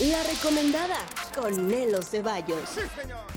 La recomendada con Nelo Ceballos.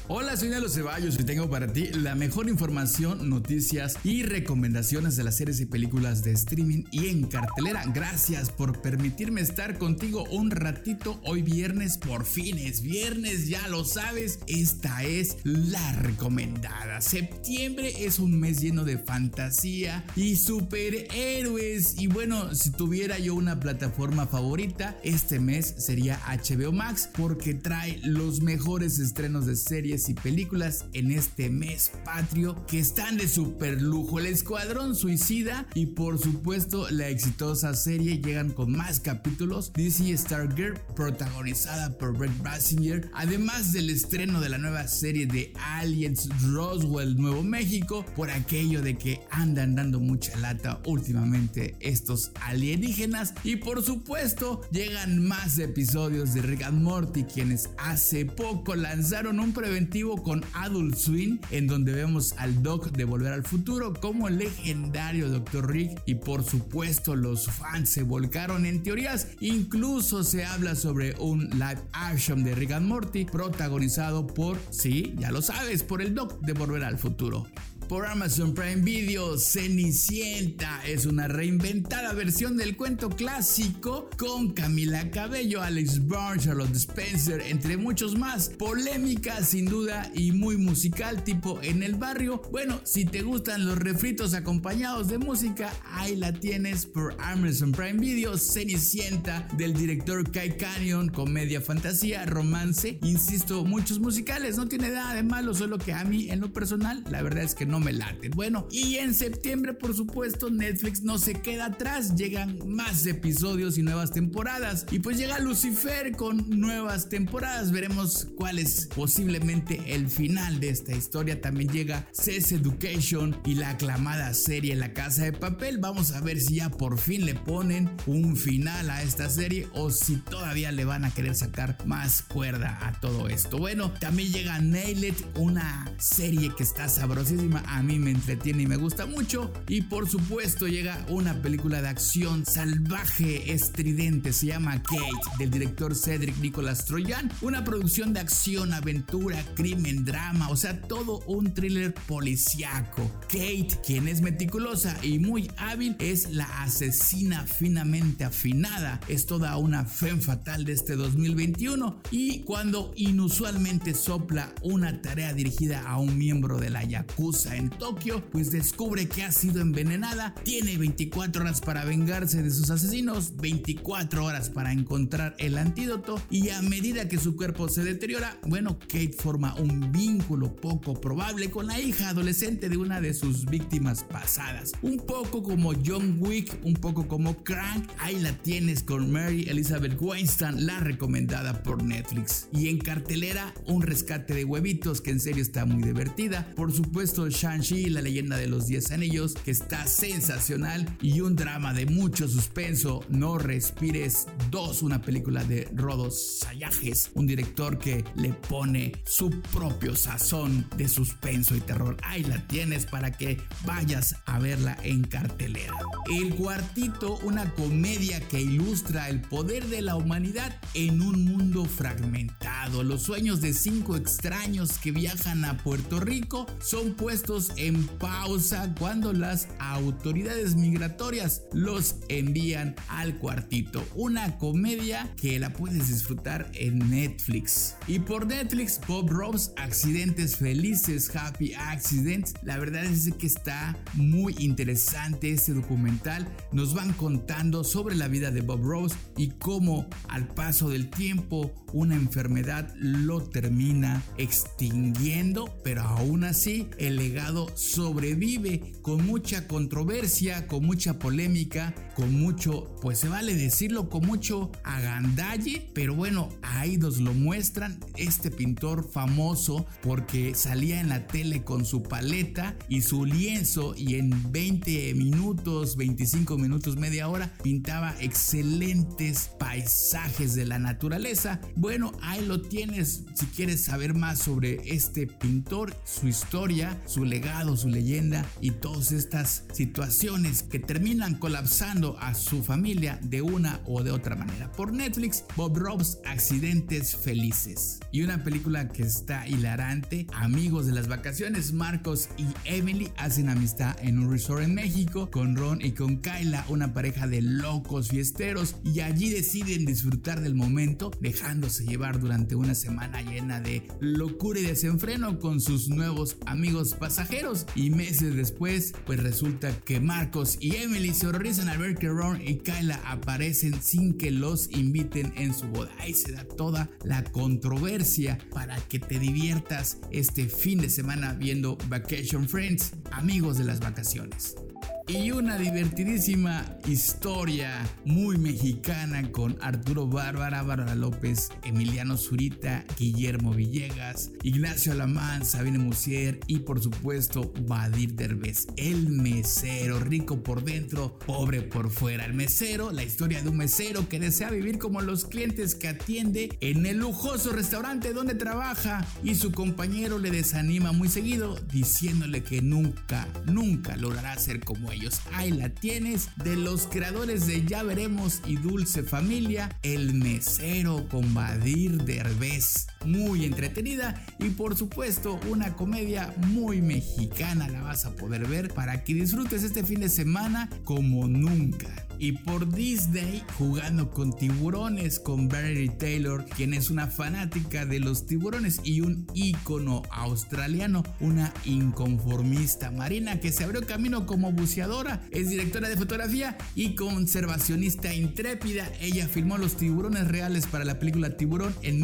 Hola, soy Nelo Ceballos y tengo para ti la mejor información, noticias y recomendaciones de las series y películas de streaming y en cartelera. Gracias por permitirme estar contigo un ratito hoy viernes. Por fin es viernes, ya lo sabes. Esta es la recomendada. Septiembre es un mes lleno de fantasía y superhéroes. Y bueno, si tuviera yo una plataforma favorita, este mes sería HBO Max porque trae los mejores estrenos de series y películas en este mes patrio que están de super lujo. El Escuadrón Suicida y por supuesto la exitosa serie llegan con más capítulos. DC Stargirl protagonizada por Brett Basinger, además del estreno de la nueva serie de Aliens Roswell Nuevo México por aquello de que andan dando mucha lata últimamente estos alienígenas y por supuesto llegan más episodios de Rick and Morty quienes hace poco lanzaron un preventivo con Adult Swim en donde vemos al Doc de Volver al Futuro como el legendario Dr. Rick y por supuesto los fans se volcaron en teorías incluso se habla sobre un live action de Rick and Morty protagonizado por, sí, ya lo sabes, por el Doc de Volver al Futuro. Por Amazon Prime Video, Cenicienta es una reinventada versión del cuento clásico con Camila Cabello, Alex Byrne, Charlotte Spencer, entre muchos más. Polémica sin duda y muy musical tipo en el barrio. Bueno, si te gustan los refritos acompañados de música, ahí la tienes por Amazon Prime Video, Cenicienta del director Kai Canyon, comedia, fantasía, romance. Insisto, muchos musicales, no tiene nada de malo, solo que a mí en lo personal, la verdad es que no me late. Bueno, y en septiembre, por supuesto, Netflix no se queda atrás. Llegan más episodios y nuevas temporadas. Y pues llega Lucifer con nuevas temporadas. Veremos cuál es posiblemente el final de esta historia. También llega Sex Education y la aclamada serie La Casa de Papel. Vamos a ver si ya por fin le ponen un final a esta serie o si todavía le van a querer sacar más cuerda a todo esto. Bueno, también llega Nailed, una serie que está sabrosísima a mí me entretiene y me gusta mucho. Y por supuesto llega una película de acción salvaje, estridente, se llama Kate, del director Cedric Nicolas Troyan. Una producción de acción, aventura, crimen, drama, o sea, todo un thriller policiaco. Kate, quien es meticulosa y muy hábil, es la asesina finamente afinada. Es toda una fe fatal de este 2021. Y cuando inusualmente sopla una tarea dirigida a un miembro de la Yakuza en Tokio, pues descubre que ha sido envenenada, tiene 24 horas para vengarse de sus asesinos, 24 horas para encontrar el antídoto y a medida que su cuerpo se deteriora, bueno, Kate forma un vínculo poco probable con la hija adolescente de una de sus víctimas pasadas. Un poco como John Wick, un poco como Crank, ahí la tienes con Mary Elizabeth Weinstein, la recomendada por Netflix. Y en cartelera, un rescate de huevitos que en serio está muy divertida. Por supuesto, Shang-Chi, la leyenda de los 10 anillos, que está sensacional y un drama de mucho suspenso. No respires 2, una película de Rodos Sayajes, un director que le pone su propio sazón de suspenso y terror. Ahí la tienes para que vayas a verla en cartelera. El cuartito, una comedia que ilustra el poder de la humanidad en un mundo fragmentado. Los sueños de cinco extraños que viajan a Puerto Rico son puestos en pausa cuando las autoridades migratorias los envían al cuartito. Una comedia que la puedes disfrutar en Netflix. Y por Netflix, Bob Ross, Accidentes Felices, Happy Accidents. La verdad es que está muy interesante este documental. Nos van contando sobre la vida de Bob Rose y cómo al paso del tiempo una enfermedad lo termina extinguiendo, pero aún así el legado sobrevive con mucha controversia, con mucha polémica, con mucho, pues se vale decirlo, con mucho agandalle, pero bueno, ahí nos lo muestran este pintor famoso porque salía en la tele con su paleta y su lienzo y en 20 minutos, 25 minutos, media hora pintaba excelentes paisajes de la naturaleza. Bueno, ahí lo tienes si quieres saber más sobre este pintor, su historia, su legado, su leyenda y todas estas situaciones que terminan colapsando a su familia de una o de otra manera. Por Netflix, Bob Ross Accidentes Felices. Y una película que está hilarante. Amigos de las vacaciones, Marcos y Emily hacen amistad en un resort en México con Ron y con Kyla, una pareja de locos fiesteros. Y allí deciden disfrutar del momento, dejándose llevar durante una semana llena de locura y desenfreno con sus nuevos amigos pasajeros. Y meses después, pues resulta que Marcos y Emily se horrorizan al ver que Ron y Kyla aparecen sin que los inviten en su boda. Ahí se da toda la controversia para que te diviertas este fin de semana viendo Vacation Friends, amigos de las vacaciones y una divertidísima historia muy mexicana con Arturo Bárbara, Bárbara López, Emiliano Zurita, Guillermo Villegas, Ignacio Alamán, Sabine Musier y por supuesto Badir Derbez, el mesero, rico por dentro, pobre por fuera. El mesero, la historia de un mesero que desea vivir como los clientes que atiende en el lujoso restaurante donde trabaja y su compañero le desanima muy seguido diciéndole que nunca, nunca logrará ser como él. Ahí la tienes, de los creadores de Ya Veremos y Dulce Familia, El Mesero con Badir Derbez. Muy entretenida y por supuesto una comedia muy mexicana la vas a poder ver para que disfrutes este fin de semana como nunca y por Disney jugando con tiburones con Barry Taylor, quien es una fanática de los tiburones y un ícono australiano, una inconformista marina que se abrió camino como buceadora, es directora de fotografía y conservacionista intrépida. Ella filmó los tiburones reales para la película Tiburón en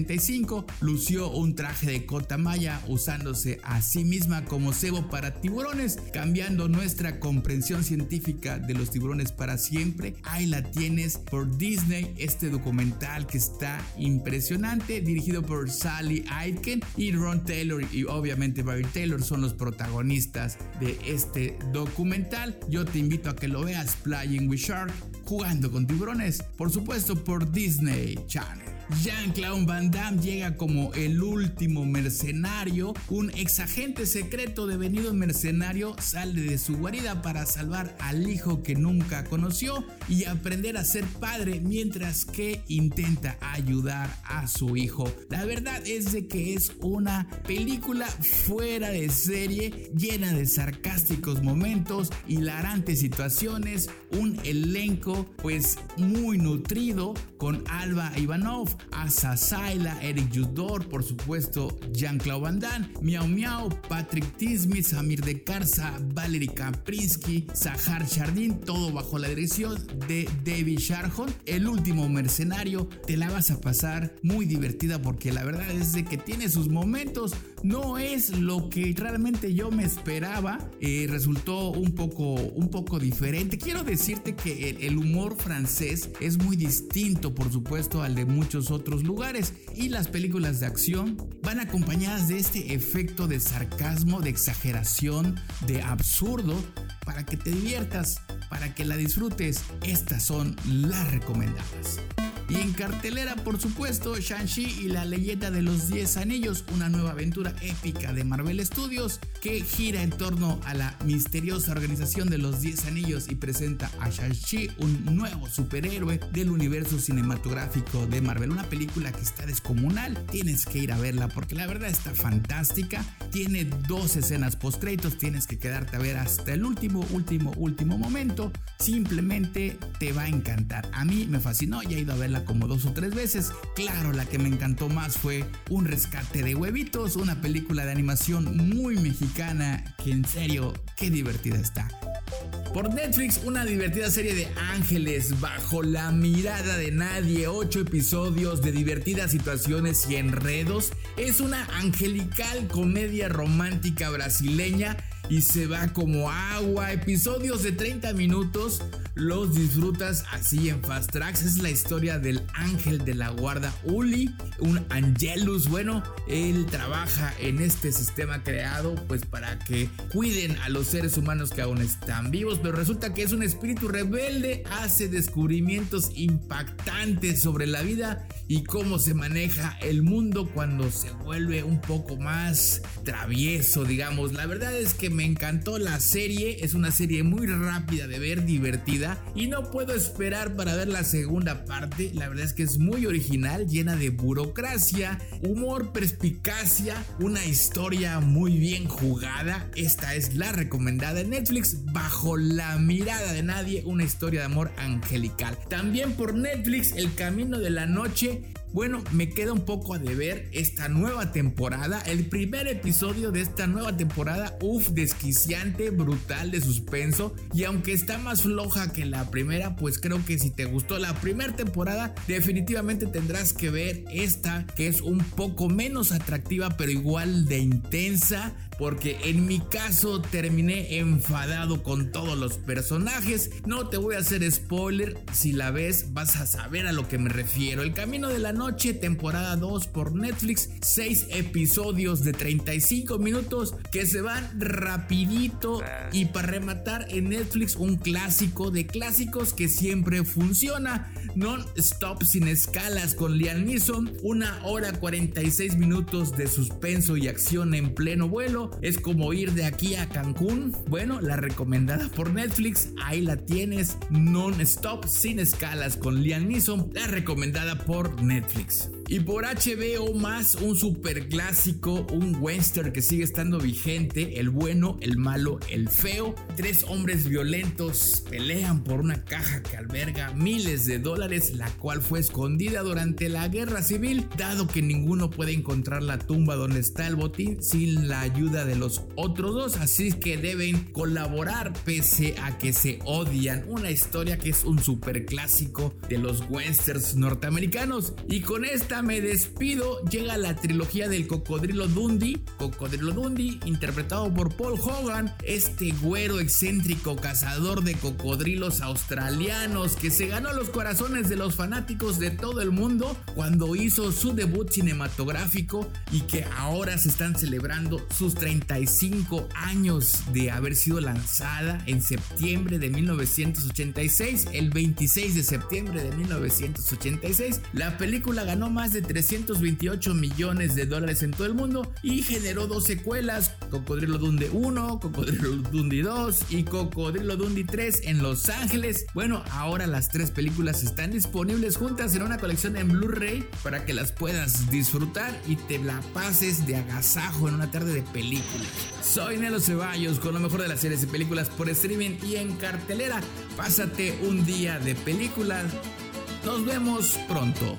1975, lució un traje de cota maya usándose a sí misma como cebo para tiburones, cambiando nuestra comprensión científica de los tiburones para siempre. Ahí la tienes por Disney, este documental que está impresionante, dirigido por Sally Aitken y Ron Taylor y obviamente Barry Taylor son los protagonistas de este documental. Yo te invito a que lo veas, Playing with Shark, jugando con tiburones, por supuesto por Disney Channel. Jean-Claude Van Damme llega como el último mercenario. Un exagente secreto devenido mercenario sale de su guarida para salvar al hijo que nunca conoció y aprender a ser padre mientras que intenta ayudar a su hijo. La verdad es de que es una película fuera de serie, llena de sarcásticos momentos, hilarantes situaciones, un elenco pues muy nutrido con Alba Ivanov, Asa Saila, Eric Judor, por supuesto, Jean-Claude Van Damme, Miau Miau, Patrick Tismi, Samir de Carza, Valery Kaprinsky, Sahar Chardin, todo bajo la dirección de David Sharhon. El último mercenario, te la vas a pasar muy divertida porque la verdad es de que tiene sus momentos, no es lo que realmente yo me esperaba, eh, resultó un poco, un poco diferente. Quiero decirte que el humor francés es muy distinto, por supuesto, al de muchos otros lugares y las películas de acción van acompañadas de este efecto de sarcasmo, de exageración, de absurdo, para que te diviertas, para que la disfrutes. Estas son las recomendadas. Y en cartelera, por supuesto, Shang-Chi y la leyenda de los 10 anillos, una nueva aventura épica de Marvel Studios que gira en torno a la misteriosa organización de los 10 anillos y presenta a Shang-Chi, un nuevo superhéroe del universo cinematográfico de Marvel. Una película que está descomunal, tienes que ir a verla porque la verdad está fantástica. Tiene dos escenas post tienes que quedarte a ver hasta el último, último, último momento. Simplemente te va a encantar. A mí me fascinó, ya he ido a verla como dos o tres veces. Claro, la que me encantó más fue Un rescate de huevitos, una película de animación muy mexicana que en serio, qué divertida está. Por Netflix, una divertida serie de ángeles bajo la mirada de nadie, ocho episodios de divertidas situaciones y enredos. Es una angelical comedia romántica brasileña y se va como agua. Episodios de 30 minutos los disfrutas así en Fast Tracks. Es la historia del ángel de la guarda Uli, un Angelus. Bueno, él trabaja en este sistema creado pues para que cuiden a los seres humanos que aún están vivos, pero resulta que es un espíritu rebelde, hace descubrimientos impactantes sobre la vida y cómo se maneja el mundo cuando se vuelve un poco más travieso, digamos. La verdad es que me encantó la serie, es una serie muy rápida de ver, divertida y no puedo esperar para ver la segunda parte. La verdad es que es muy original, llena de burocracia, humor, perspicacia, una historia muy bien jugada. Esta es la recomendada en Netflix bajo la mirada de nadie, una historia de amor angelical. También por Netflix El Camino de la Noche bueno, me queda un poco a deber esta nueva temporada. El primer episodio de esta nueva temporada, uff, desquiciante, brutal, de suspenso. Y aunque está más floja que la primera, pues creo que si te gustó la primera temporada, definitivamente tendrás que ver esta, que es un poco menos atractiva, pero igual de intensa porque en mi caso terminé enfadado con todos los personajes. No te voy a hacer spoiler, si la ves vas a saber a lo que me refiero. El Camino de la Noche, temporada 2 por Netflix, 6 episodios de 35 minutos que se van rapidito y para rematar en Netflix un clásico de clásicos que siempre funciona. Non-stop sin escalas con Liam Neeson, una hora 46 minutos de suspenso y acción en pleno vuelo es como ir de aquí a Cancún. Bueno, la recomendada por Netflix, ahí la tienes, non-stop, sin escalas, con Liam Neeson, la recomendada por Netflix. Y por HBO más un super clásico, un western que sigue estando vigente, el bueno, el malo, el feo. Tres hombres violentos pelean por una caja que alberga miles de dólares, la cual fue escondida durante la guerra civil, dado que ninguno puede encontrar la tumba donde está el botín sin la ayuda de los otros dos, así que deben colaborar pese a que se odian. Una historia que es un super clásico de los westerns norteamericanos. Y con esta me despido. Llega la trilogía del Cocodrilo Dundee. Cocodrilo Dundee, interpretado por Paul Hogan, este güero excéntrico cazador de cocodrilos australianos que se ganó los corazones de los fanáticos de todo el mundo cuando hizo su debut cinematográfico y que ahora se están celebrando sus 35 años de haber sido lanzada en septiembre de 1986, el 26 de septiembre de 1986. La película ganó más de 328 millones de dólares en todo el mundo y generó dos secuelas, Cocodrilo Dundee 1, Cocodrilo Dundee 2 y Cocodrilo Dundee 3 en Los Ángeles. Bueno, ahora las tres películas están disponibles juntas en una colección en Blu-ray para que las puedas disfrutar y te la pases de agasajo en una tarde de películas. Soy Nelo Ceballos con lo mejor de las series y películas por streaming y en cartelera. Pásate un día de películas. Nos vemos pronto.